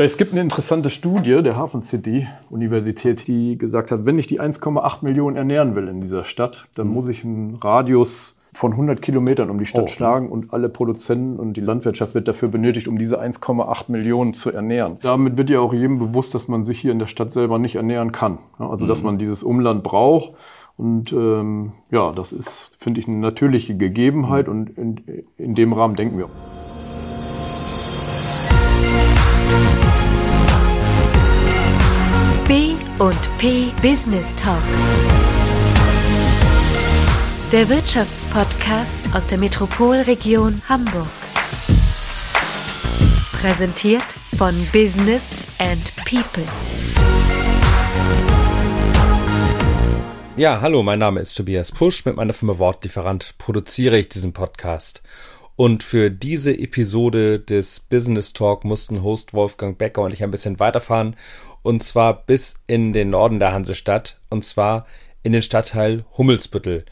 Ja, es gibt eine interessante Studie der Hafen City Universität, die gesagt hat, wenn ich die 1,8 Millionen ernähren will in dieser Stadt, dann muss ich einen Radius von 100 Kilometern um die Stadt oh, schlagen und alle Produzenten und die Landwirtschaft wird dafür benötigt, um diese 1,8 Millionen zu ernähren. Damit wird ja auch jedem bewusst, dass man sich hier in der Stadt selber nicht ernähren kann. Also dass mhm. man dieses Umland braucht. Und ähm, ja, das ist, finde ich, eine natürliche Gegebenheit mhm. und in, in dem Rahmen denken wir. B und P Business Talk. Der Wirtschaftspodcast aus der Metropolregion Hamburg. Präsentiert von Business and People. Ja, hallo, mein Name ist Tobias Pusch. Mit meiner Firma Wortlieferant produziere ich diesen Podcast. Und für diese Episode des Business Talk mussten Host Wolfgang Becker und ich ein bisschen weiterfahren und zwar bis in den Norden der Hansestadt, und zwar in den Stadtteil Hummelsbüttel.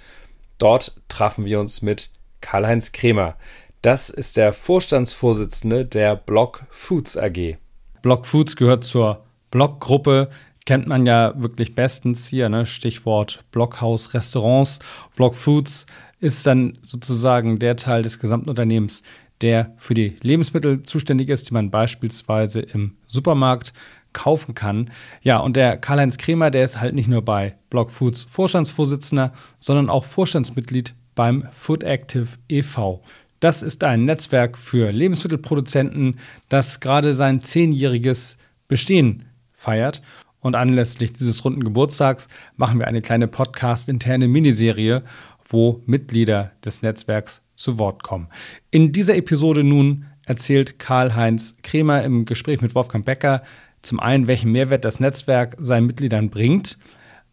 Dort trafen wir uns mit Karl-Heinz Kremer. Das ist der Vorstandsvorsitzende der Block Foods AG. Block Foods gehört zur Blockgruppe, kennt man ja wirklich bestens hier, ne? Stichwort Blockhaus Restaurants. Block Foods ist dann sozusagen der Teil des gesamten Unternehmens, der für die Lebensmittel zuständig ist, die man beispielsweise im Supermarkt kaufen kann. Ja, und der Karl-Heinz Kremer, der ist halt nicht nur bei Block Foods Vorstandsvorsitzender, sondern auch Vorstandsmitglied beim Food Active e.V. Das ist ein Netzwerk für Lebensmittelproduzenten, das gerade sein zehnjähriges Bestehen feiert. Und anlässlich dieses runden Geburtstags machen wir eine kleine Podcast-interne Miniserie, wo Mitglieder des Netzwerks zu Wort kommen. In dieser Episode nun erzählt Karl-Heinz Kremer im Gespräch mit Wolfgang Becker zum einen, welchen Mehrwert das Netzwerk seinen Mitgliedern bringt,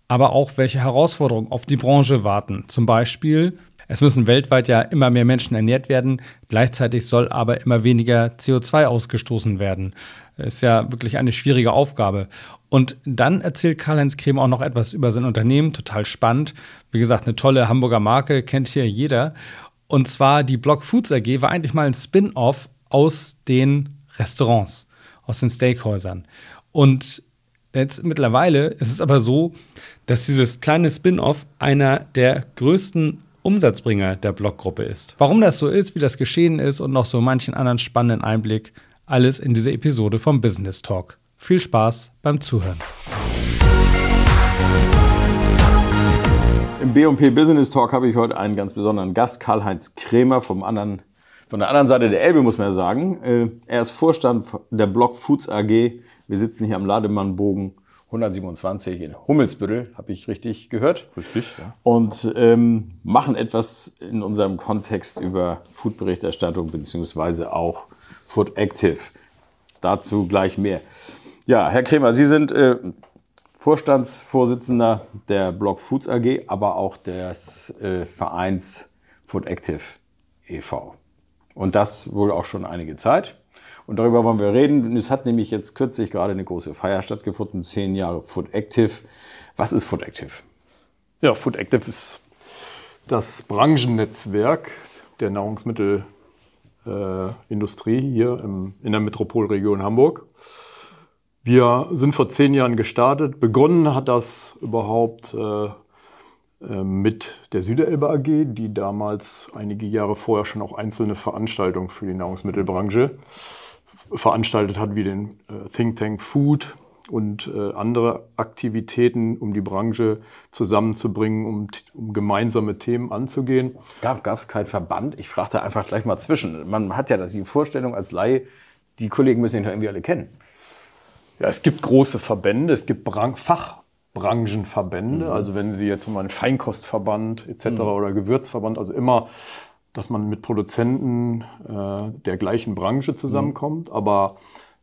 aber auch welche Herausforderungen auf die Branche warten. Zum Beispiel, es müssen weltweit ja immer mehr Menschen ernährt werden, gleichzeitig soll aber immer weniger CO2 ausgestoßen werden. Ist ja wirklich eine schwierige Aufgabe. Und dann erzählt Karl-Heinz Kremer auch noch etwas über sein Unternehmen, total spannend. Wie gesagt, eine tolle Hamburger Marke, kennt hier jeder. Und zwar die Block Foods AG war eigentlich mal ein Spin-off aus den Restaurants aus den Steakhäusern. Und jetzt mittlerweile ist es aber so, dass dieses kleine Spin-off einer der größten Umsatzbringer der Blockgruppe ist. Warum das so ist, wie das geschehen ist und noch so manchen anderen spannenden Einblick, alles in dieser Episode vom Business Talk. Viel Spaß beim Zuhören. Im B&P Business Talk habe ich heute einen ganz besonderen Gast, Karl-Heinz Krämer vom anderen von der anderen Seite der Elbe muss man ja sagen. Äh, er ist Vorstand der Block Foods AG. Wir sitzen hier am Lademannbogen 127 in Hummelsbüttel, habe ich richtig gehört. Richtig, ja. Und ähm, machen etwas in unserem Kontext über Food-Berichterstattung beziehungsweise auch Food Active. Dazu gleich mehr. Ja, Herr Kremer, Sie sind äh, Vorstandsvorsitzender der Block Foods AG, aber auch des äh, Vereins Food Active e.V. Und das wohl auch schon einige Zeit. Und darüber wollen wir reden. Es hat nämlich jetzt kürzlich gerade eine große Feier stattgefunden, zehn Jahre Food Active. Was ist Food Active? Ja, Food Active ist das Branchennetzwerk der Nahrungsmittelindustrie äh, hier im, in der Metropolregion Hamburg. Wir sind vor zehn Jahren gestartet. Begonnen hat das überhaupt äh, ähm, mit der Süderelbe AG, die damals einige Jahre vorher schon auch einzelne Veranstaltungen für die Nahrungsmittelbranche veranstaltet hat, wie den äh, Think Tank Food und äh, andere Aktivitäten, um die Branche zusammenzubringen, um, um gemeinsame Themen anzugehen. Gab es keinen Verband? Ich fragte einfach gleich mal zwischen. Man hat ja das, die Vorstellung als Laie, die Kollegen müssen ihn ja irgendwie alle kennen. Ja, es gibt große Verbände, es gibt Bran Fach Branchenverbände. Mhm. Also wenn Sie jetzt mal einen Feinkostverband etc. Mhm. oder Gewürzverband, also immer, dass man mit Produzenten äh, der gleichen Branche zusammenkommt, mhm. aber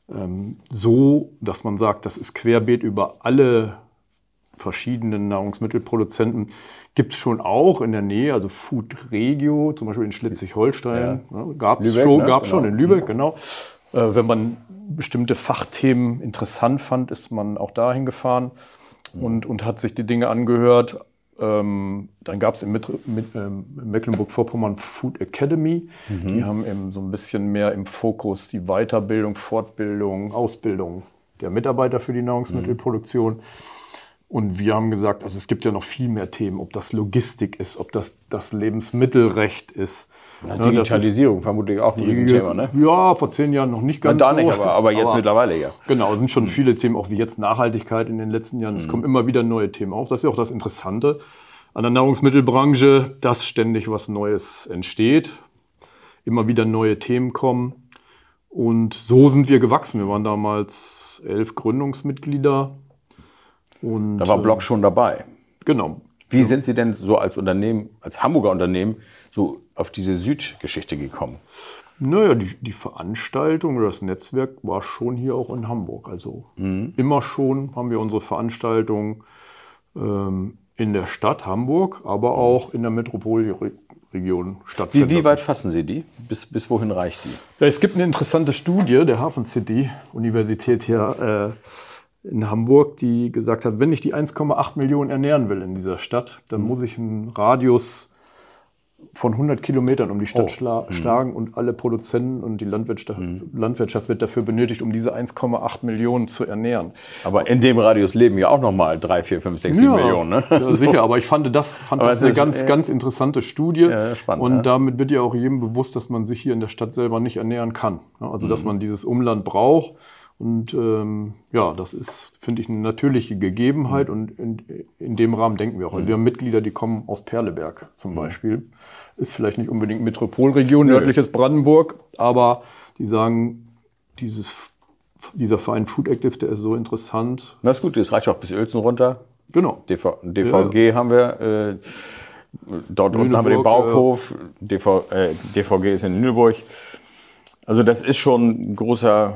ähm, so, dass man sagt, das ist querbeet über alle verschiedenen Nahrungsmittelproduzenten, gibt es schon auch in der Nähe, also Food Regio, zum Beispiel in Schleswig-Holstein, ja. ne, gab es schon, ne? gab genau. schon in Lübeck, genau. Äh, wenn man bestimmte Fachthemen interessant fand, ist man auch dahin gefahren und, und hat sich die Dinge angehört. Ähm, dann gab es in ähm, Mecklenburg-Vorpommern Food Academy. Die haben eben so ein bisschen mehr im Fokus die Weiterbildung, Fortbildung, Ausbildung der Mitarbeiter für die Nahrungsmittelproduktion. Und wir haben gesagt, also es gibt ja noch viel mehr Themen, ob das Logistik ist, ob das das Lebensmittelrecht ist. Ja, Ne, das ist- Digitalisierung vermutlich auch ein Riesenthema, ne? Ja, vor zehn Jahren noch nicht ganz da so. nicht, aber, aber jetzt mittlerweile ja. Genau, es sind schon viele Themen, auch wie jetzt Nachhaltigkeit in den letzten Jahren. Es kommen immer wieder neue Themen auf. Das ist ja auch das Interessante an der Nahrungsmittelbranche, dass ständig was Neues entsteht, immer wieder neue Themen kommen. Und so sind wir gewachsen. Wir waren damals elf Gründungsmitglieder. Und, Da war Block schon dabei. Genau. Wie sind Sie denn so als Unternehmen, als Hamburger Unternehmen, so auf diese Südgeschichte gekommen? Naja, die, die Veranstaltung oder das Netzwerk war schon hier auch in Hamburg. Also immer schon haben wir unsere Veranstaltung ähm, in der Stadt Hamburg, aber auch in der Metropolregion Wie, stattfinden. wie lassen. weit fassen Sie die? Bis, bis wohin reicht die? Ja, es gibt eine interessante Studie der Hafen City Universität hier äh, in Hamburg, die gesagt hat, wenn ich die 1,8 Millionen ernähren will in dieser Stadt, dann muss ich einen Radius von 100 Kilometern um die Stadt schla schlagen und alle Produzenten und die Landwirtschaft, Landwirtschaft wird dafür benötigt, um diese 1,8 Millionen zu ernähren. Aber in dem Radius leben ja auch noch mal drei, vier, fünf, sechs, sieben Millionen. Ne? Ja, sicher, aber ich fand das, fand Aber das eine ganz, äh, ganz interessante Studie. Ja, spannend, und damit wird ja auch jedem bewusst, dass man sich hier in der Stadt selber nicht ernähren kann. Ja, Also, Mhm. dass man dieses Umland braucht. Und ähm, ja, das ist, finde ich, eine natürliche Gegebenheit. Mhm. Und in, in dem Rahmen denken wir auch. Also wir haben Mitglieder, die kommen aus Perleberg Mhm. zum Beispiel. Ist vielleicht nicht unbedingt Metropolregion, nördliches Brandenburg, aber die sagen, dieses, dieser Verein Food Active, der ist so interessant. Na ist gut, das reicht auch bis Uelzen runter. Genau. DV, DVG haben wir. Äh, dort unten haben wir den Lüneburg, Bauhof. DV, äh, DVG ist in Lüneburg. Also das ist schon ein großer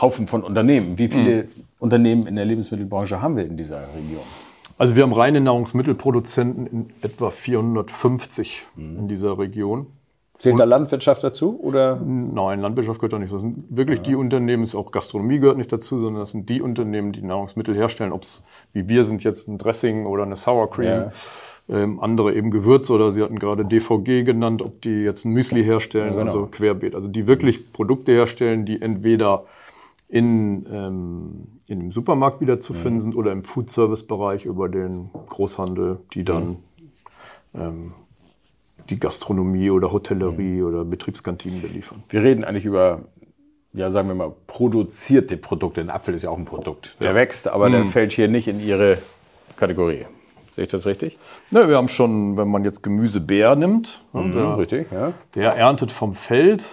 Haufen von Unternehmen. Wie viele Unternehmen in der Lebensmittelbranche haben wir in dieser Region? Also wir haben reine Nahrungsmittelproduzenten in etwa 450 in dieser Region. Zählt da Landwirtschaft dazu? Oder? Nein, Landwirtschaft gehört da nicht. Das sind wirklich die Unternehmen, ist auch Gastronomie gehört nicht dazu, sondern das sind die Unternehmen, die Nahrungsmittel herstellen. Ob es wie wir sind jetzt ein Dressing oder eine Sour Cream. Ja. Ähm, andere eben Gewürze oder Sie hatten gerade DVG genannt, ob die jetzt ein Müsli herstellen, Ja, genau. also querbeet. Also die wirklich Produkte herstellen, die entweder in, ähm, in dem Supermarkt wieder zu finden sind oder im Food-Service-Bereich über den Großhandel, die dann ähm, die Gastronomie oder Hotellerie oder Betriebskantinen beliefern. Wir reden eigentlich über, ja, sagen wir mal, produzierte Produkte. Ein Apfel ist ja auch ein Produkt. Der wächst, aber der fällt hier nicht in Ihre Kategorie. Sehe ich das richtig? Ja, wir haben schon, wenn man jetzt Gemüsebeer nimmt, ne, der, Richtig, ja. der erntet vom Feld,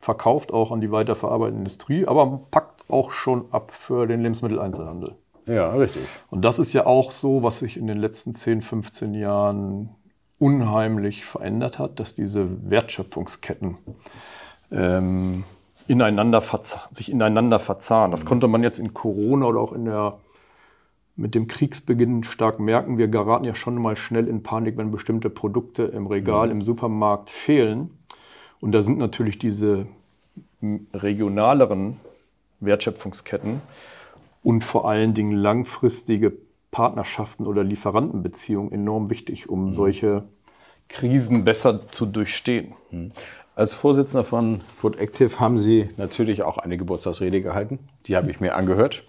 verkauft auch an die weiterverarbeitende Industrie, aber packt auch schon ab für den Lebensmitteleinzelhandel. Ja, richtig. Und das ist ja auch so, was sich in den letzten 10, 15 Jahren unheimlich verändert hat, dass diese Wertschöpfungsketten ähm, ineinander sich ineinander verzahnen. Das konnte man jetzt in Corona oder auch in der, mit dem Kriegsbeginn stark merken. Wir geraten ja schon mal schnell in Panik, wenn bestimmte Produkte im Regal, im Supermarkt fehlen. Und da sind natürlich diese regionaleren Wertschöpfungsketten und vor allen Dingen langfristige Partnerschaften oder Lieferantenbeziehungen enorm wichtig, um solche Krisen besser zu durchstehen. Als Vorsitzender von Food Active haben Sie natürlich auch eine Geburtstagsrede gehalten. Die habe ich mir angehört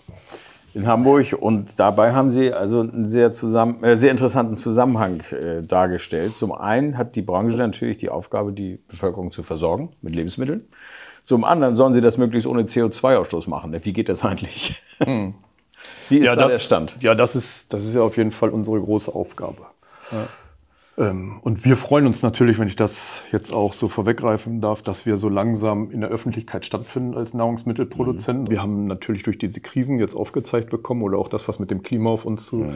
in Hamburg. Und dabei haben Sie also einen sehr, zusammen, äh, sehr interessanten Zusammenhang äh, dargestellt. Zum einen hat die Branche natürlich die Aufgabe, die Bevölkerung zu versorgen mit Lebensmitteln. Zum anderen sollen sie das möglichst ohne CO2-Ausstoß machen. Wie geht das eigentlich? Wie ist da das, der Stand? Ja, das ist, das ist ja auf jeden Fall unsere große Aufgabe. Ähm, und wir freuen uns natürlich, wenn ich das jetzt auch so vorweggreifen darf, dass wir so langsam in der Öffentlichkeit stattfinden als Nahrungsmittelproduzenten. Wir haben natürlich durch diese Krisen jetzt aufgezeigt bekommen oder auch das, was mit dem Klima auf uns zu,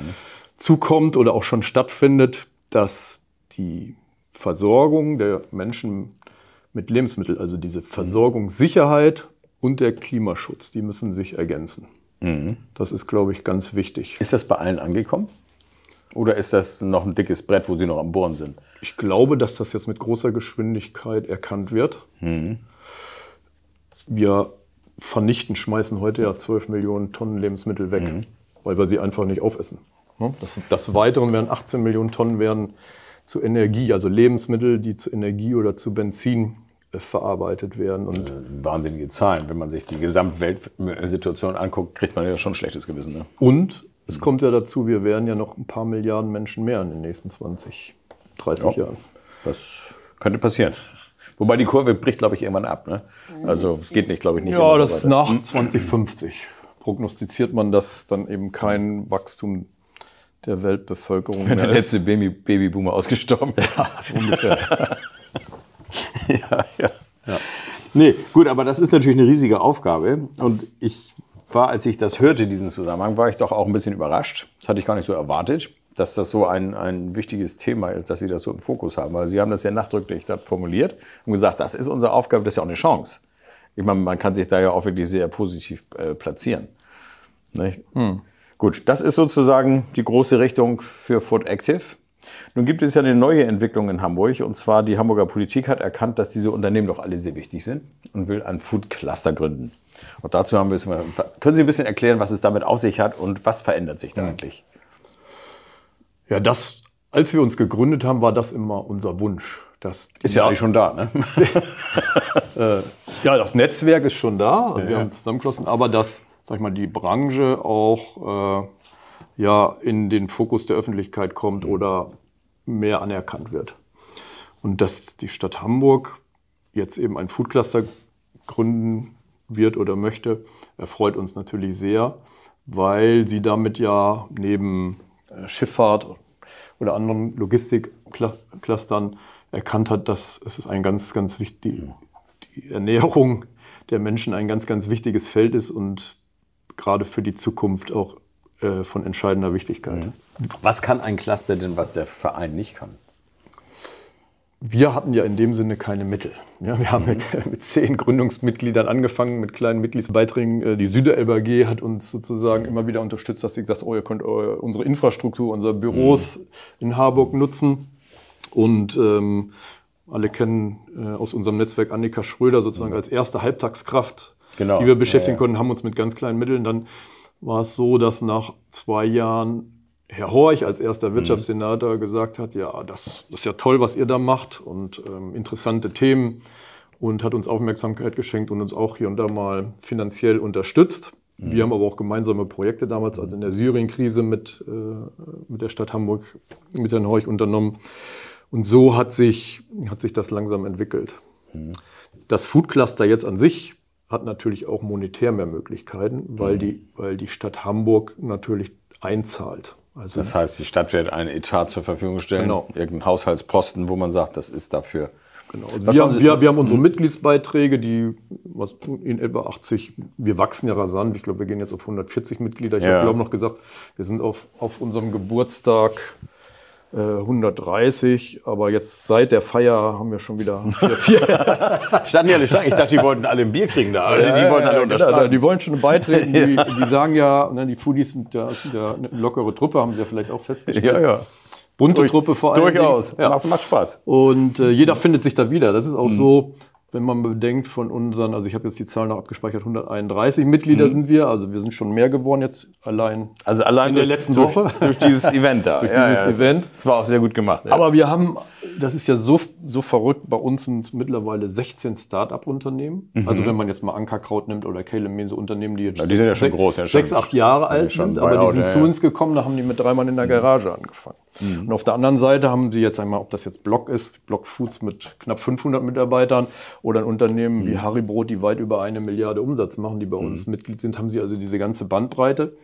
zukommt oder auch schon stattfindet, dass die Versorgung der Menschen mit Lebensmitteln, also diese Versorgungssicherheit und der Klimaschutz, die müssen sich ergänzen. Das ist, glaube ich, ganz wichtig. Ist das bei allen angekommen? Oder ist das noch ein dickes Brett, wo Sie noch am Bohren sind? Ich glaube, dass das jetzt mit großer Geschwindigkeit erkannt wird. Wir vernichten, schmeißen heute ja 12 Millionen Tonnen Lebensmittel weg, weil wir sie einfach nicht aufessen. Das, das Weiteren werden 18 Millionen Tonnen werden zu Energie, also Lebensmittel, die zu Energie oder zu Benzin äh, verarbeitet werden. Und Wahnsinnige Zahlen. Wenn man sich die Gesamtweltsituation anguckt, kriegt man ja schon ein schlechtes Gewissen. Ne? Und es kommt ja dazu, wir werden ja noch ein paar Milliarden Menschen mehr in den nächsten 20, 30 Ja. Jahren. Das könnte passieren. Wobei die Kurve bricht, glaube ich, irgendwann ab. Ne? Also geht nicht, glaube ich, nicht. Ja, das so nach 2050 prognostiziert man, dass dann eben kein Wachstum der Weltbevölkerung Wenn der ist. letzte Baby Babyboomer ausgestorben ist. Ungefähr. ja, ja. Nee, gut, aber das ist natürlich eine riesige Aufgabe. Und ich war, als ich das hörte, diesen Zusammenhang, war ich doch auch ein bisschen überrascht. Das hatte ich gar nicht so erwartet, dass das so ein, ein wichtiges Thema ist, dass Sie das so im Fokus haben. Weil Sie haben das ja nachdrücklich formuliert und gesagt, das ist unsere Aufgabe, das ist ja auch eine Chance. Ich meine, man kann sich da ja auch wirklich sehr positiv äh, platzieren. Nicht? Gut, das ist sozusagen die große Richtung für Food Active. Nun gibt es ja eine neue Entwicklung in Hamburg und zwar die Hamburger Politik hat erkannt, dass diese Unternehmen doch alle sehr wichtig sind und will ein Food Cluster gründen. Und dazu haben wir es mal, können Sie ein bisschen erklären, was es damit auf sich hat und was verändert sich da eigentlich? Ja, das, als wir uns gegründet haben, war das immer unser Wunsch. Dass Ist ja eigentlich schon da, ne? Ja, das Netzwerk ist schon da, also wir Ja. haben uns zusammengeschlossen, aber dass, sag ich mal, die Branche auch äh, ja, in den Fokus der Öffentlichkeit kommt oder mehr anerkannt wird. Und dass die Stadt Hamburg jetzt eben ein Food Cluster gründen wird oder möchte, erfreut uns natürlich sehr, weil sie damit ja neben äh, Schifffahrt oder anderen Logistikclustern erkannt hat, dass es ein ganz, ganz wichtig, die Ernährung der Menschen ein ganz, ganz wichtiges Feld ist und gerade für die Zukunft auch äh, von entscheidender Wichtigkeit. Was kann ein Cluster denn, was der Verein nicht kann? Wir hatten ja in dem Sinne keine Mittel. Ja, wir haben mit, mit zehn Gründungsmitgliedern angefangen, mit kleinen Mitgliedsbeiträgen. Äh, Die Süderelbe AG hat uns sozusagen immer wieder unterstützt, dass sie gesagt hat, oh, ihr könnt eure, unsere Infrastruktur, unsere Büros in Harburg nutzen. Und ähm, alle kennen äh, aus unserem Netzwerk Annika Schröder sozusagen als erste Halbtagskraft, Genau. die wir beschäftigen Ja, ja. konnten, haben uns mit ganz kleinen Mitteln. Dann war es so, dass nach zwei Jahren Herr Horch als erster Wirtschaftssenator gesagt hat, ja, das, das ist ja toll, was ihr da macht und ähm, interessante Themen und hat uns Aufmerksamkeit geschenkt und uns auch hier und da mal finanziell unterstützt. Wir haben aber auch gemeinsame Projekte damals, also in der Syrien-Krise mit, äh, mit der Stadt Hamburg, mit Herrn Horch unternommen. Und so hat sich, hat sich das langsam entwickelt. Das Food Cluster jetzt an sich hat natürlich auch monetär mehr Möglichkeiten, weil, die, weil die Stadt Hamburg natürlich einzahlt. Also Das heißt, die Stadt wird einen Etat zur Verfügung stellen, Genau. irgendeinen Haushaltsposten, wo man sagt, das ist dafür. Genau. Also wir, haben haben, Sie- wir, wir haben unsere Mitgliedsbeiträge, die was, in etwa 80, wir wachsen ja rasant, ich glaube, wir gehen jetzt auf 140 Mitglieder. Ich Ja. habe glaube noch gesagt, wir sind auf, auf unserem Geburtstag äh, 130, aber jetzt seit der Feier haben wir schon wieder vier, vier Standen alle stark? Ich dachte, die wollten alle ein Bier kriegen da. Also die Ja, wollten ja, alle ja, unterschreiben. Die wollen schon beitreten. Die, die sagen ja, ne, die Foodies sind ja, sind ja eine lockere Truppe, haben sie ja vielleicht auch festgestellt. ja, ja. Bunte Durch- Truppe vor allem. Durchaus. Ja. Macht, macht Spaß. Und äh, jeder findet sich da wieder. Das ist auch so, wenn man bedenkt von unseren, also ich habe jetzt die Zahlen noch abgespeichert, 131 Mitglieder sind wir, also wir sind schon mehr geworden jetzt allein. Also allein In der letzten durch, Woche. durch dieses Event da. Durch dieses Event. Das war auch sehr gut gemacht. Ja. Aber wir haben, das ist ja so, so verrückt, bei uns sind mittlerweile 16 Start-up-Unternehmen. Also wenn man jetzt mal Ankerkraut nimmt oder Kelemese Unternehmen, die jetzt Mhm. Ja, die sind ja schon sechs, groß, ja, schon- sechs, acht Jahre alt sind, aber die sind ja, zu ja. uns gekommen, da haben die mit drei Mann in der Garage angefangen. Und auf der anderen Seite haben sie jetzt einmal, ob das jetzt Block ist, Block Foods mit knapp 500 Mitarbeitern oder ein Unternehmen Mhm. wie Haribo, die weit über eine Milliarde Umsatz machen, die bei uns Mitglied sind, haben sie also diese ganze Bandbreite.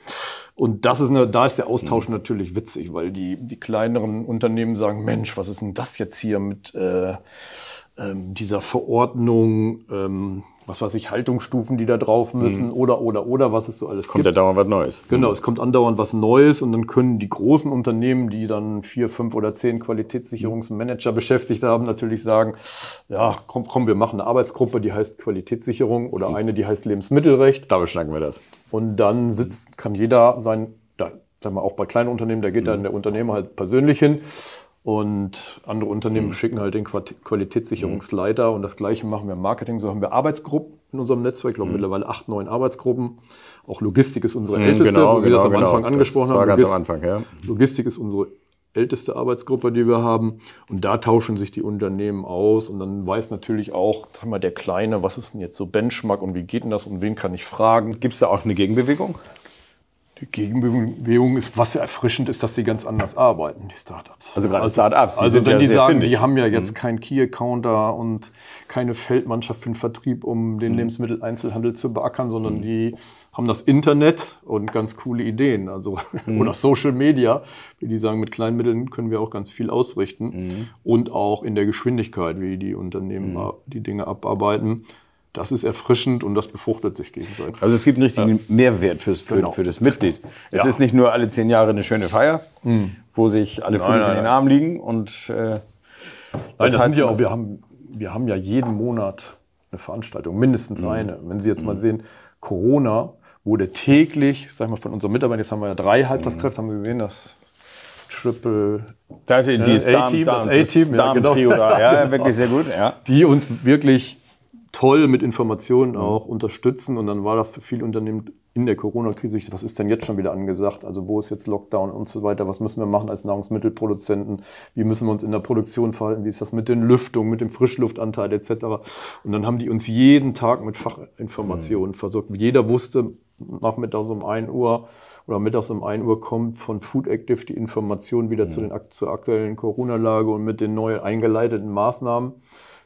Und das ist eine, da ist der Austausch natürlich witzig, weil die, die kleineren Unternehmen sagen, Mensch, was ist denn das jetzt hier mit äh, ähm, dieser Verordnung, ähm, was weiß ich, Haltungsstufen, die da drauf müssen oder, oder, oder, was es so alles Kommt ja gibt. dauernd was Neues. Genau, es kommt andauernd was Neues und dann können die großen Unternehmen, die dann vier, fünf oder zehn Qualitätssicherungsmanager beschäftigt haben, natürlich sagen, ja, komm, komm, wir machen eine Arbeitsgruppe, die heißt Qualitätssicherung oder eine, die heißt Lebensmittelrecht. Da beschnacken wir das. Und dann sitzt, kann jeder sein, da, sagen wir auch bei kleinen Unternehmen, da geht dann der Unternehmer halt persönlich hin. Und andere Unternehmen schicken halt den Quali- Qualitätssicherungsleiter und das gleiche machen wir im Marketing. So haben wir Arbeitsgruppen, in unserem Netzwerk, ich glaube Mhm. mittlerweile acht, neun Arbeitsgruppen. Auch Logistik ist unsere älteste, wo Sie das am Anfang angesprochen genau, das war haben. ganz am Logis- Anfang, ja. Logistik ist unsere älteste Arbeitsgruppe, die wir haben. Und da tauschen sich die Unternehmen aus. Und dann weiß natürlich auch, sag mal, der Kleine, was ist denn jetzt so Benchmark und wie geht denn das und wen kann ich fragen? Gibt es da auch eine Gegenbewegung? Die Gegenbewegung ist, was erfrischend ist, dass die ganz anders arbeiten, die Startups. Also gerade Startups, die Also wenn ja die sagen, findig. Mhm. die haben ja jetzt keinen Key-Accounter und keine Feldmannschaft für den Vertrieb, um Mhm. den Lebensmitteleinzelhandel zu beackern, sondern die haben das Internet und ganz coole Ideen. Also Mhm. oder Social Media, wie die sagen, mit kleinen Mitteln können wir auch ganz viel ausrichten Mhm. und auch in der Geschwindigkeit, wie die Unternehmen die Dinge abarbeiten. Das ist erfrischend und das befruchtet sich gegenseitig. Also es gibt einen richtigen Mehrwert fürs, für, Genau. für das Mitglied. Es Ja. Hm. ist nicht nur alle zehn Jahre eine schöne Feier, wo sich alle Nein, in nein, den nein. Arm liegen und äh, Nein, das das heißt, sind ja auch, wir haben, wir haben ja jeden Monat eine Veranstaltung, mindestens eine. Wenn Sie jetzt mal sehen, Corona wurde täglich, sag ich mal, von unseren Mitarbeitern, jetzt haben wir ja drei Halbtagskräfte, haben Sie gesehen, das Triple, da die das A-Team, das A-Team, ja, genau. Da, ja, wirklich sehr gut, ja. die uns wirklich toll mit Informationen auch unterstützen. Und dann war das für viele Unternehmen in der Corona-Krise, was ist denn jetzt schon wieder angesagt? Also wo ist jetzt Lockdown und so weiter? Was müssen wir machen als Nahrungsmittelproduzenten? Wie müssen wir uns in der Produktion verhalten? Wie ist das mit den Lüftungen, mit dem Frischluftanteil etc.? Und dann haben die uns jeden Tag mit Fachinformationen versorgt. Jeder wusste, nachmittags um 1 Uhr oder mittags um 1 Uhr kommt von Food Active die Information wieder zu den, zur aktuellen Corona-Lage und mit den neu eingeleiteten Maßnahmen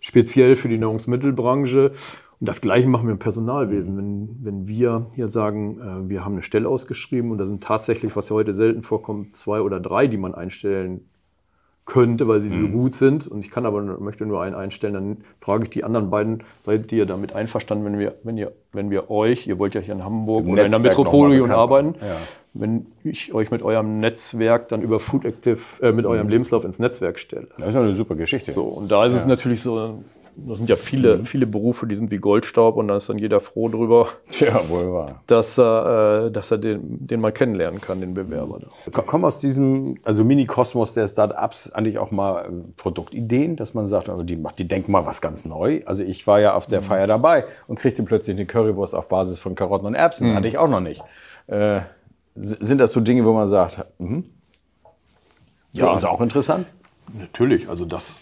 speziell für die Nahrungsmittelbranche. Und das Gleiche machen wir im Personalwesen. Wenn, wenn wir hier sagen, äh, wir haben eine Stelle ausgeschrieben und da sind tatsächlich, was ja heute selten vorkommt, zwei oder drei, die man einstellen könnte, weil sie so gut sind und ich kann aber nur- möchte nur einen einstellen, dann frage ich die anderen beiden, seid ihr damit einverstanden, wenn wir, wenn ihr, wenn wir euch, ihr wollt ja hier in Hamburg Im oder in der Netzwerk Metropolregion noch mal bekannt arbeiten. Ja. wenn ich euch mit eurem Netzwerk dann über Food Active, äh, mit eurem Lebenslauf ins Netzwerk stelle. Das ist eine super Geschichte. So, und da ist es natürlich so, das sind ja viele, viele Berufe, die sind wie Goldstaub und da ist dann jeder froh drüber, Tja, wohl wahr. dass er, äh, dass er den, den mal kennenlernen kann, den Bewerber. Da. Ko- Kommen aus diesem also Mini-Kosmos der Start-ups eigentlich auch mal äh, Produktideen, dass man sagt, also die, macht- die denken mal was ganz neu. Also ich war ja auf der Feier dabei und kriegte plötzlich eine Currywurst auf Basis von Karotten und Erbsen. Hatte ich auch noch nicht. Äh, sind das so Dinge, wo man sagt, mhm, für Ja. uns auch interessant? Natürlich, also das,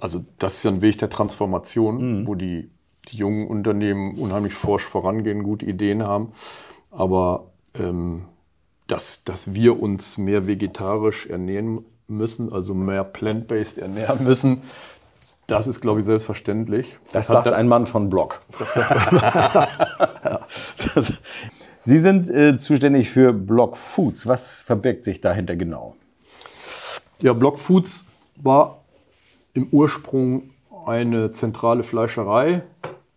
also das ist ja ein Weg der Transformation, wo die, die jungen Unternehmen unheimlich forsch vorangehen, gute Ideen haben. Aber ähm, dass, dass wir uns mehr vegetarisch ernähren müssen, also mehr plant-based ernähren müssen, das ist, glaube ich, selbstverständlich. Das hat sagt dann- ein Mann von Block. Sie sind äh, zuständig für Block Foods. Was verbirgt sich dahinter genau? Ja, Block Foods war im Ursprung eine zentrale Fleischerei,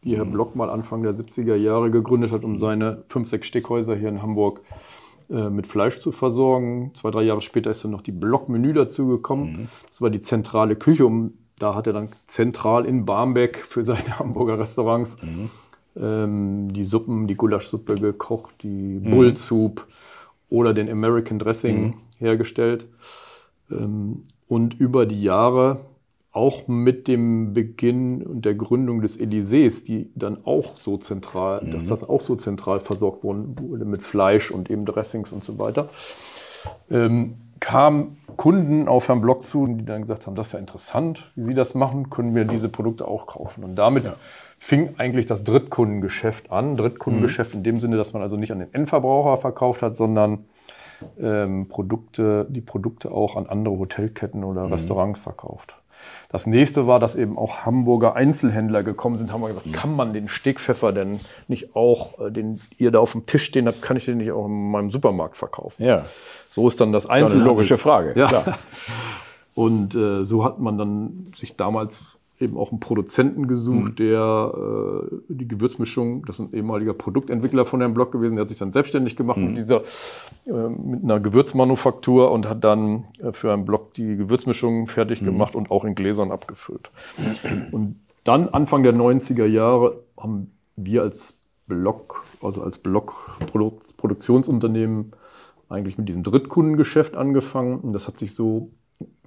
die Herr Block mal Anfang der 70er Jahre gegründet hat, um seine fünf, sechs Steckhäuser hier in Hamburg äh, mit Fleisch zu versorgen. Zwei, drei Jahre später ist dann noch die Block-Menü dazugekommen. Das war die zentrale Küche. Um, da hat er dann zentral in Barmbek für seine Hamburger Restaurants ähm, die Suppen, die Gulaschsuppe gekocht, die Bull Soup oder den American Dressing hergestellt. Ähm, und über die Jahre, auch mit dem Beginn und der Gründung des Elysées, die dann auch so zentral, dass das auch so zentral versorgt wurde mit Fleisch und eben Dressings und so weiter, ähm, kamen Kunden auf Herrn Block zu, die dann gesagt haben, das ist ja interessant, wie Sie das machen, können wir diese Produkte auch kaufen. Und damit fing eigentlich das Drittkundengeschäft an. Drittkundengeschäft in dem Sinne, dass man also nicht an den Endverbraucher verkauft hat, sondern ähm, Produkte, die Produkte auch an andere Hotelketten oder Restaurants verkauft. Das nächste war, dass eben auch Hamburger Einzelhändler gekommen sind, haben wir gesagt, kann man den Stegpfeffer denn nicht auch, äh, den ihr da auf dem Tisch stehen habt, kann ich den nicht auch in meinem Supermarkt verkaufen? Ja. So ist dann das eine Einzelhandels- logische Frage, Ja. klar. Und äh, so hat man dann sich damals eben auch einen Produzenten gesucht, der äh, die Gewürzmischung, das ist ein ehemaliger Produktentwickler von dem Blog gewesen, der hat sich dann selbstständig gemacht mit dieser äh, mit einer Gewürzmanufaktur und hat dann äh, für einen Blog die Gewürzmischung fertig gemacht und auch in Gläsern abgefüllt. Und dann Anfang der 90er Jahre haben wir als Block, also als Block-Produktionsunternehmen eigentlich mit diesem Drittkundengeschäft angefangen. Und das hat sich so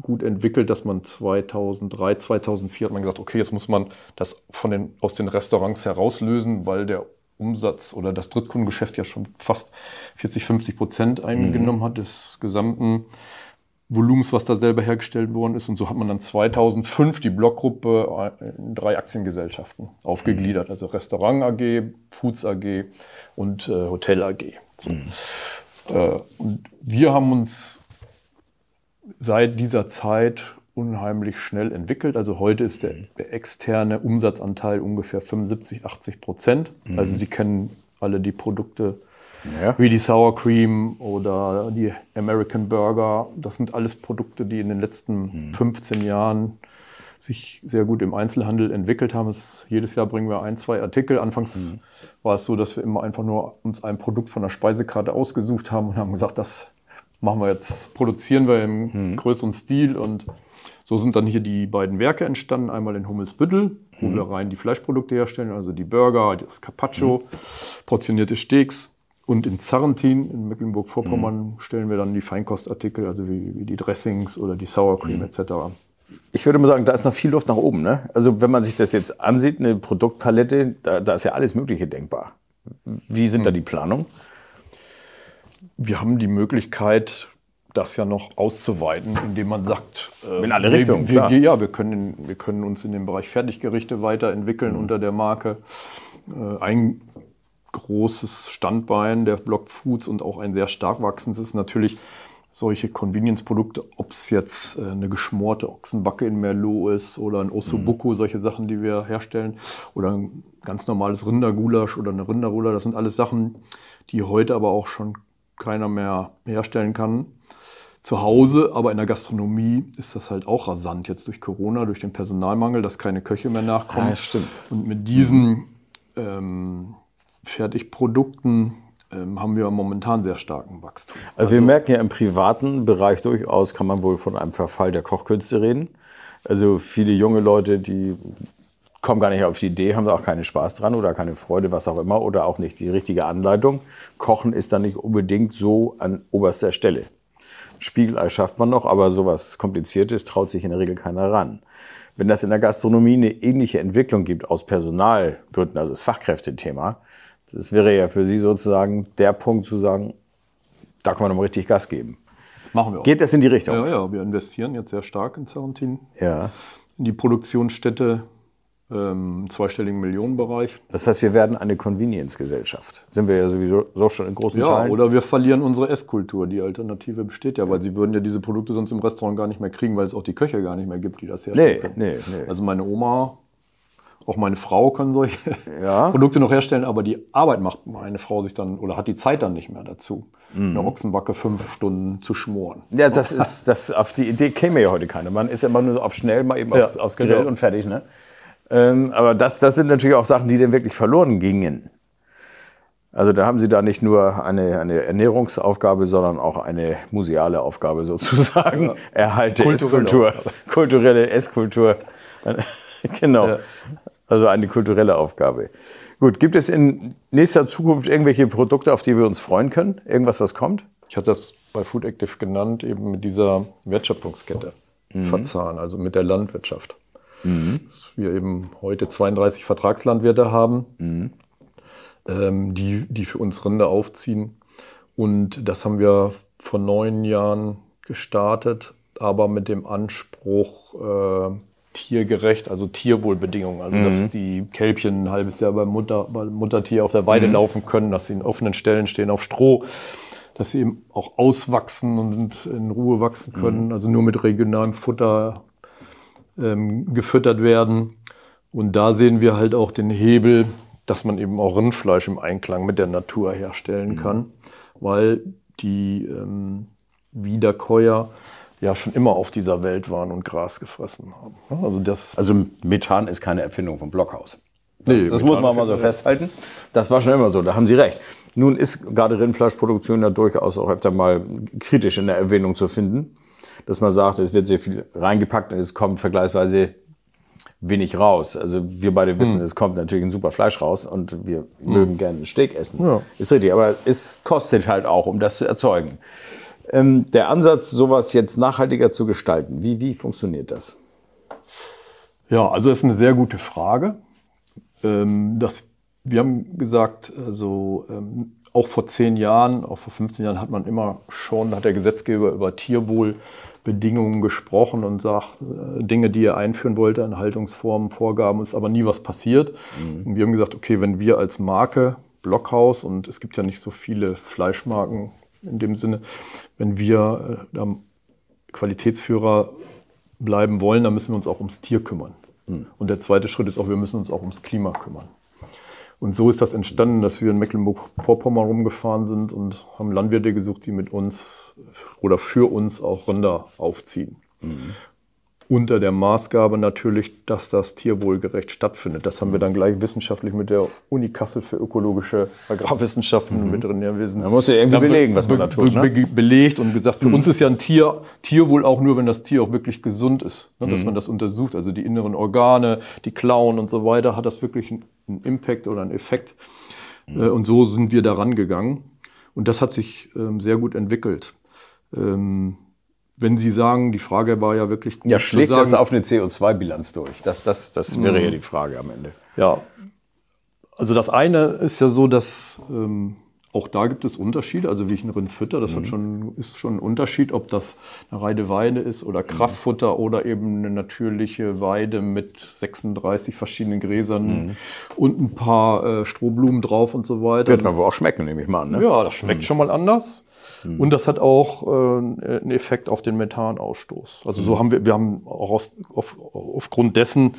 gut entwickelt, dass man 2003, 2004 hat man gesagt, okay, jetzt muss man das von den, aus den Restaurants herauslösen, weil der Umsatz oder das Drittkundengeschäft ja schon fast 40, 50 Prozent eingenommen hat des gesamten Volumens, was da selber hergestellt worden ist. Und so hat man dann 2005 die Blockgruppe in drei Aktiengesellschaften aufgegliedert. Also Restaurant AG, Foods AG und äh, Hotel AG. So. Mhm. Äh, und wir haben uns seit dieser Zeit unheimlich schnell entwickelt. Also heute ist der, der externe Umsatzanteil ungefähr 75, 80 Prozent. Mhm. Also Sie kennen alle die Produkte ja. wie die Sour Cream oder die American Burger. Das sind alles Produkte, die in den letzten mhm. 15 Jahren sich sehr gut im Einzelhandel entwickelt haben. Es, jedes Jahr bringen wir ein, zwei Artikel. Anfangs mhm. war es so, dass wir immer einfach nur uns ein Produkt von der Speisekarte ausgesucht haben und haben gesagt, das machen wir jetzt, produzieren wir im mhm. größeren Stil und so sind dann hier die beiden Werke entstanden. Einmal in Hummelsbüttel, wo mhm. wir rein die Fleischprodukte herstellen, also die Burger, das Carpaccio, mhm. portionierte Steaks. Und in Zarrentin, in Mecklenburg-Vorpommern, mhm. stellen wir dann die Feinkostartikel, also wie, wie die Dressings oder die Sour Cream mhm. etc. Ich würde mal sagen, da ist noch viel Luft nach oben. Ne? Also wenn man sich das jetzt ansieht, eine Produktpalette, da, da ist ja alles Mögliche denkbar. Wie sind da mhm. die Planungen? Wir haben die Möglichkeit, das ja noch auszuweiten, indem man sagt, äh, in alle Richtungen. Wir, wir, ja, wir können, wir können uns in dem Bereich Fertiggerichte weiterentwickeln mhm. unter der Marke. Äh, ein großes Standbein der Block Foods und auch ein sehr stark wachsendes ist natürlich solche Convenience-Produkte, ob es jetzt äh, eine geschmorte Ochsenbacke in Merlot ist oder ein Ossobuco, mhm. solche Sachen, die wir herstellen, oder ein ganz normales Rindergulasch oder eine Rinderroller, das sind alles Sachen, die heute aber auch schon keiner mehr herstellen kann zu Hause, aber in der Gastronomie ist das halt auch rasant jetzt durch Corona, durch den Personalmangel, dass keine Köche mehr nachkommen. Ja, stimmt. Und mit diesen ähm, Fertigprodukten ähm, haben wir momentan sehr starken Wachstum. Also, also wir merken ja im privaten Bereich durchaus, kann man wohl von einem Verfall der Kochkünste reden. Also viele junge Leute, die kommen gar nicht auf die Idee, haben da auch keinen Spaß dran oder keine Freude, was auch immer, oder auch nicht die richtige Anleitung. Kochen ist dann nicht unbedingt so an oberster Stelle. Spiegelei schafft man noch, aber sowas Kompliziertes traut sich in der Regel keiner ran. Wenn das in der Gastronomie eine ähnliche Entwicklung gibt aus Personalgründen, also das Fachkräftethema, das wäre ja für Sie sozusagen der Punkt zu sagen, da kann man nochmal richtig Gas geben. Machen wir auch. Geht das in die Richtung? Ja, ja, wir investieren jetzt sehr stark in Zarentin. Ja. In die Produktionsstätte ähm, zweistelligen Millionenbereich. Das heißt, wir werden eine Convenience-Gesellschaft. Sind wir ja sowieso so schon in großen ja, Teilen. Ja, oder wir verlieren unsere Esskultur. Die Alternative besteht ja, weil sie würden ja diese Produkte sonst im Restaurant gar nicht mehr kriegen, weil es auch die Köche gar nicht mehr gibt, die das herstellen nee, Nee, nee. Also meine Oma, auch meine Frau kann solche ja. Produkte noch herstellen, aber die Arbeit macht meine Frau sich dann oder hat die Zeit dann nicht mehr dazu. Mhm. Eine Ochsenbacke fünf Stunden zu schmoren. Ja, das ist, das, auf die Idee käme ja heute keiner. Man ist ja immer nur auf schnell mal eben ja, aufs, aufs Grill genau. und fertig, ne? Ähm, aber das, das sind natürlich auch Sachen, die dann wirklich verloren gingen. Also da haben Sie da nicht nur eine, eine Ernährungsaufgabe, sondern auch eine museale Aufgabe sozusagen. Ja. Erhalte kulturelle Esskultur, kulturelle Esskultur. genau. Ja. Also eine kulturelle Aufgabe. Gut, gibt es in nächster Zukunft irgendwelche Produkte, auf die wir uns freuen können? Irgendwas, was kommt? Ich hatte das bei Food Active genannt, eben mit dieser Wertschöpfungskette mhm. verzahnen, also mit der Landwirtschaft. Mhm. Dass wir eben heute 32 Vertragslandwirte haben, mhm. ähm, die, die für uns Rinder aufziehen. Und das haben wir vor neun Jahren gestartet, aber mit dem Anspruch, äh, tiergerecht, also Tierwohlbedingungen. Also mhm. dass die Kälbchen ein halbes Jahr beim, Mutter, beim Muttertier auf der Weide mhm. laufen können, dass sie in offenen Stellen stehen auf Stroh, dass sie eben auch auswachsen und in Ruhe wachsen können. Mhm. Also nur mit regionalem Futter ähm, gefüttert werden. Und da sehen wir halt auch den Hebel, dass man eben auch Rindfleisch im Einklang mit der Natur herstellen mhm. kann, weil die ähm, Wiederkäuer ja schon immer auf dieser Welt waren und Gras gefressen haben. Also, das also Methan ist keine Erfindung vom Blockhaus. Das, nee, das muss man mal so festhalten. Das war schon immer so, da haben Sie recht. Nun ist gerade Rindfleischproduktion ja durchaus auch öfter mal kritisch in der Erwähnung zu finden dass man sagt, es wird sehr viel reingepackt und es kommt vergleichsweise wenig raus. Also wir beide wissen, hm. es kommt natürlich ein super Fleisch raus und wir hm. mögen gerne ein Steak essen. Ja. Ist richtig, aber es kostet halt auch, um das zu erzeugen. Ähm, der Ansatz, sowas jetzt nachhaltiger zu gestalten, wie, wie funktioniert das? Ja, also das ist eine sehr gute Frage. Ähm, das, wir haben gesagt, also ähm, auch vor zehn Jahren, auch vor 15 Jahren hat man immer schon, hat der Gesetzgeber über Tierwohlbedingungen gesprochen und sagt, äh, Dinge, die er einführen wollte an Haltungsformen, Vorgaben, ist aber nie was passiert. Mhm. Und wir haben gesagt, okay, wenn wir als Marke Blockhaus und es gibt ja nicht so viele Fleischmarken in dem Sinne, wenn wir äh, Qualitätsführer bleiben wollen, dann müssen wir uns auch ums Tier kümmern. Mhm. Und der zweite Schritt ist auch, wir müssen uns auch ums Klima kümmern. Und so ist das entstanden, dass wir in Mecklenburg-Vorpommern rumgefahren sind und haben Landwirte gesucht, die mit uns oder für uns auch Rinder aufziehen. Mhm unter der Maßgabe natürlich, dass das tierwohlgerecht stattfindet. Das haben wir dann gleich wissenschaftlich mit der Uni Kassel für ökologische Agrarwissenschaften, mhm. Veterinärwesen. Da muss ja irgendwie belegen, was man da tut. Ne? Be belegt und gesagt, für mhm. uns ist ja ein Tier Tierwohl auch nur, wenn das Tier auch wirklich gesund ist. Ne? Dass mhm. man das untersucht, also die inneren Organe, die Klauen und so weiter, hat das wirklich einen Impact oder einen Effekt. Mhm. Äh, und so sind wir daran gegangen. Und das hat sich ähm, sehr gut entwickelt. Ähm, wenn Sie sagen, die Frage war ja wirklich gut. Ja, schlägt sagen, das auf eine CO2-Bilanz durch? Das, das, das wäre ja mhm. die Frage am Ende. Ja, also das eine ist ja so, dass ähm, auch da gibt es Unterschiede. Also wie ich ein Rind fütter, das mhm. hat schon, ist schon ein Unterschied, ob das eine Reideweide ist oder mhm. Kraftfutter mhm. oder eben eine natürliche Weide mit 36 verschiedenen Gräsern mhm. und ein paar äh, Strohblumen drauf und so weiter. Wird man wohl auch schmecken, nehme ich mal an. Ne? Ja, das schmeckt mhm. schon mal anders. Mhm. Und das hat auch äh, einen Effekt auf den Methanausstoß. Also so haben wir, wir haben auch aus, auf, aufgrund dessen,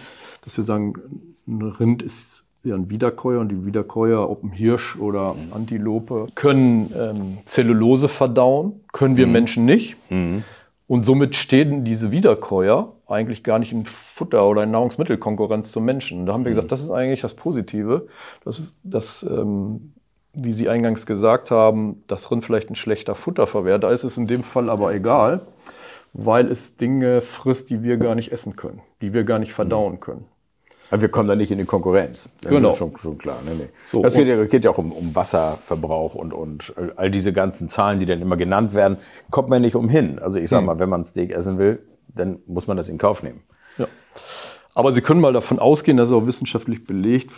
dass wir sagen, ein Rind ist ein Wiederkäuer und die Wiederkäuer, ob ein Hirsch oder mhm. Antilope, können ähm, Zellulose verdauen, können wir mhm. Menschen nicht. Mhm. Und somit stehen diese Wiederkäuer eigentlich gar nicht in Futter- oder in Nahrungsmittelkonkurrenz zum Menschen. Da haben wir gesagt, das ist eigentlich das Positive, dass, dass ähm, wie Sie eingangs gesagt haben, das Rind vielleicht ein schlechter Futterverwerter ist, ist in dem Fall aber egal, weil es Dinge frisst, die wir gar nicht essen können, die wir gar nicht verdauen können. Aber wir kommen da nicht in die Konkurrenz. Das genau. ist schon, schon klar. Nee, nee. So, das geht ja, geht ja auch um, um, Wasserverbrauch und, und all diese ganzen Zahlen, die dann immer genannt werden, kommt man nicht umhin. Also ich sage hm. mal, wenn man Steak essen will, dann muss man das in Kauf nehmen. Ja. Aber Sie können mal davon ausgehen, dass es auch wissenschaftlich belegt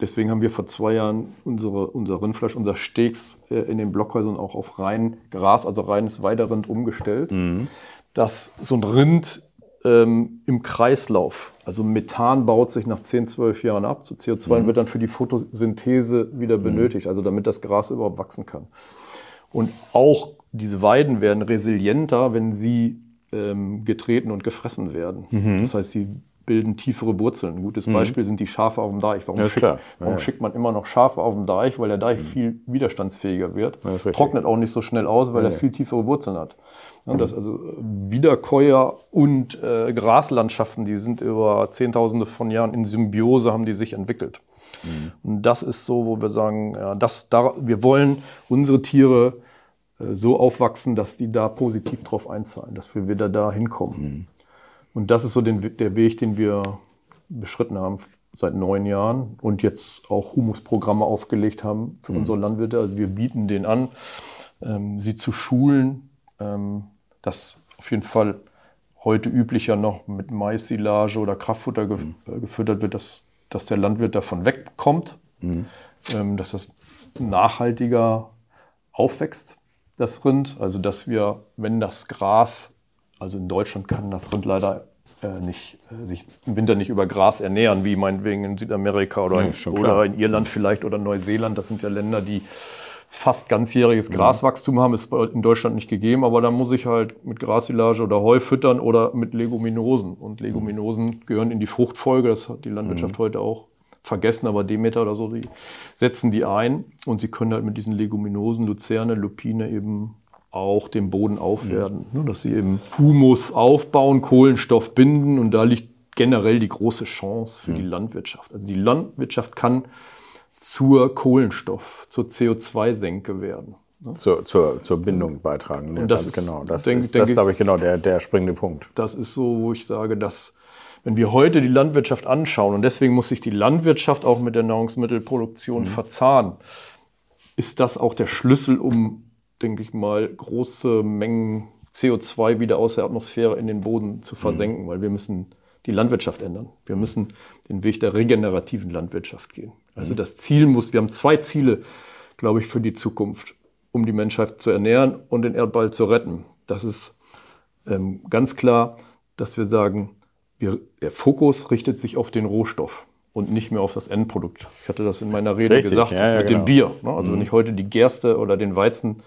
Deswegen haben wir vor zwei Jahren unsere, unser Rindfleisch, unser Steaks äh, in den Blockhäusern auch auf rein Gras, also reines Weiderind umgestellt. Mhm. Dass so ein Rind ähm, im Kreislauf, also Methan baut sich nach 10, 12 Jahren ab. So CO2 mhm. wird dann für die Photosynthese wieder mhm. benötigt, also damit das Gras überhaupt wachsen kann. Und auch diese Weiden werden resilienter, wenn sie ähm, getreten und gefressen werden. Mhm. Das heißt, sie bilden tiefere Wurzeln. Ein gutes mhm. Beispiel sind die Schafe auf dem Deich. Warum, ja, schick, ja, warum ja. schickt man immer noch Schafe auf dem Deich? Weil der Deich mhm. viel widerstandsfähiger wird. Trocknet auch nicht so schnell aus, weil er viel tiefere Wurzeln hat. Mhm. Das also Wiederkäuer und äh, Graslandschaften, die sind über Zehntausende von Jahren in Symbiose, haben die sich entwickelt. Mhm. Und das ist so, wo wir sagen, ja, das, da, wir wollen unsere Tiere äh, so aufwachsen, dass die da positiv drauf einzahlen, dass wir wieder da hinkommen. Und das ist so den, der Weg, den wir beschritten haben seit neun Jahren und jetzt auch Humusprogramme aufgelegt haben für mhm. unsere Landwirte. Also wir bieten denen an, ähm, sie zu schulen, ähm, das auf jeden Fall heute üblicher noch mit Mais-Silage oder Kraftfutter ge mhm. äh, gefüttert wird, dass, dass der Landwirt davon wegkommt, mhm. ähm, dass das nachhaltiger aufwächst, das Rind. Also dass wir, wenn das Gras also in Deutschland kann das Rind leider äh, nicht, äh, sich im Winter nicht über Gras ernähren, wie meinetwegen in Südamerika oder, ja, in, oder in Irland vielleicht oder Neuseeland. Das sind ja Länder, die fast ganzjähriges mhm. Graswachstum haben, ist in Deutschland nicht gegeben, aber da muss ich halt mit Grassilage oder Heu füttern oder mit Leguminosen. Und Leguminosen gehören in die Fruchtfolge, das hat die Landwirtschaft mhm. heute auch vergessen, aber Demeter oder so, die setzen die ein und sie können halt mit diesen Leguminosen, Luzerne, Lupine eben auch den Boden aufwerten. Mhm. Dass sie eben Humus aufbauen, Kohlenstoff binden und da liegt generell die große Chance für mhm. die Landwirtschaft. Also die Landwirtschaft kann zur Kohlenstoff, zur CO2-Senke werden. Ne? Zur, zur, zur Bindung beitragen. Ne? Und das ist, genau. Das denk, ist, das glaube ich, genau der, der springende Punkt. Das ist so, wo ich sage, dass wenn wir heute die Landwirtschaft anschauen, und deswegen muss sich die Landwirtschaft auch mit der Nahrungsmittelproduktion mhm. verzahnen, ist das auch der Schlüssel, um denke ich mal, große Mengen CO2 wieder aus der Atmosphäre in den Boden zu versenken, mhm. weil wir müssen die Landwirtschaft ändern. Wir müssen den Weg der regenerativen Landwirtschaft gehen. Also mhm. das Ziel muss, wir haben zwei Ziele, glaube ich, für die Zukunft, um die Menschheit zu ernähren und den Erdball zu retten. Das ist ähm, ganz klar, dass wir sagen, wir, der Fokus richtet sich auf den Rohstoff und nicht mehr auf das Endprodukt. Ich hatte das in meiner Rede Richtig, gesagt, ja, ja, mit genau. dem Bier. Ne? Also mhm. wenn ich heute die Gerste oder den Weizen,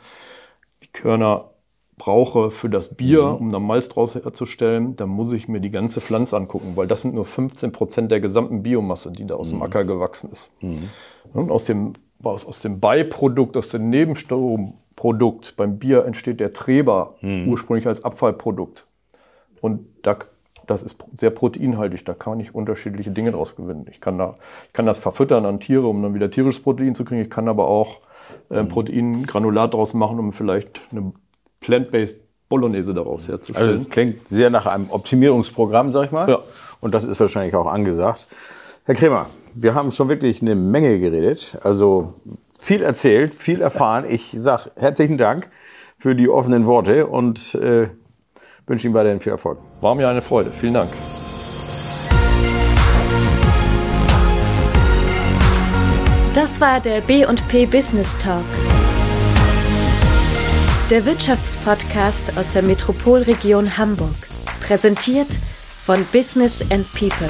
die Körner brauche für das Bier, mhm. um dann Malz draus herzustellen, dann muss ich mir die ganze Pflanze angucken, weil das sind nur 15 Prozent der gesamten Biomasse, die da aus mhm. dem Acker gewachsen ist. Mhm. Und aus dem, aus, aus dem Beiprodukt, aus dem Nebenstromprodukt beim Bier entsteht der Treber mhm. ursprünglich als Abfallprodukt. Und da, das ist sehr proteinhaltig, da kann man nicht unterschiedliche Dinge draus gewinnen. Ich kann, da, ich kann das verfüttern an Tiere, um dann wieder tierisches Protein zu kriegen. Ich kann aber auch äh, mhm. Proteingranulat draus machen, um vielleicht eine Plant-Based Bolognese daraus herzustellen. Also es klingt sehr nach einem Optimierungsprogramm, sag ich mal. Ja. Und das ist wahrscheinlich auch angesagt. Herr Kremer, wir haben schon wirklich eine Menge geredet. Also viel erzählt, viel erfahren. Ich sage herzlichen Dank für die offenen Worte und äh, wünsche Ihnen weiterhin viel Erfolg. War mir eine Freude. Vielen Dank. Das war der B&P Business Talk der Wirtschaftspodcast aus der Metropolregion Hamburg. Präsentiert von Business and People.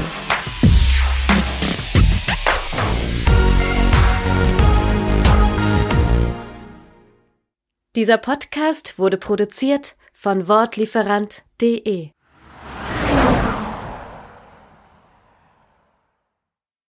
Dieser Podcast wurde produziert von Wortlieferant.de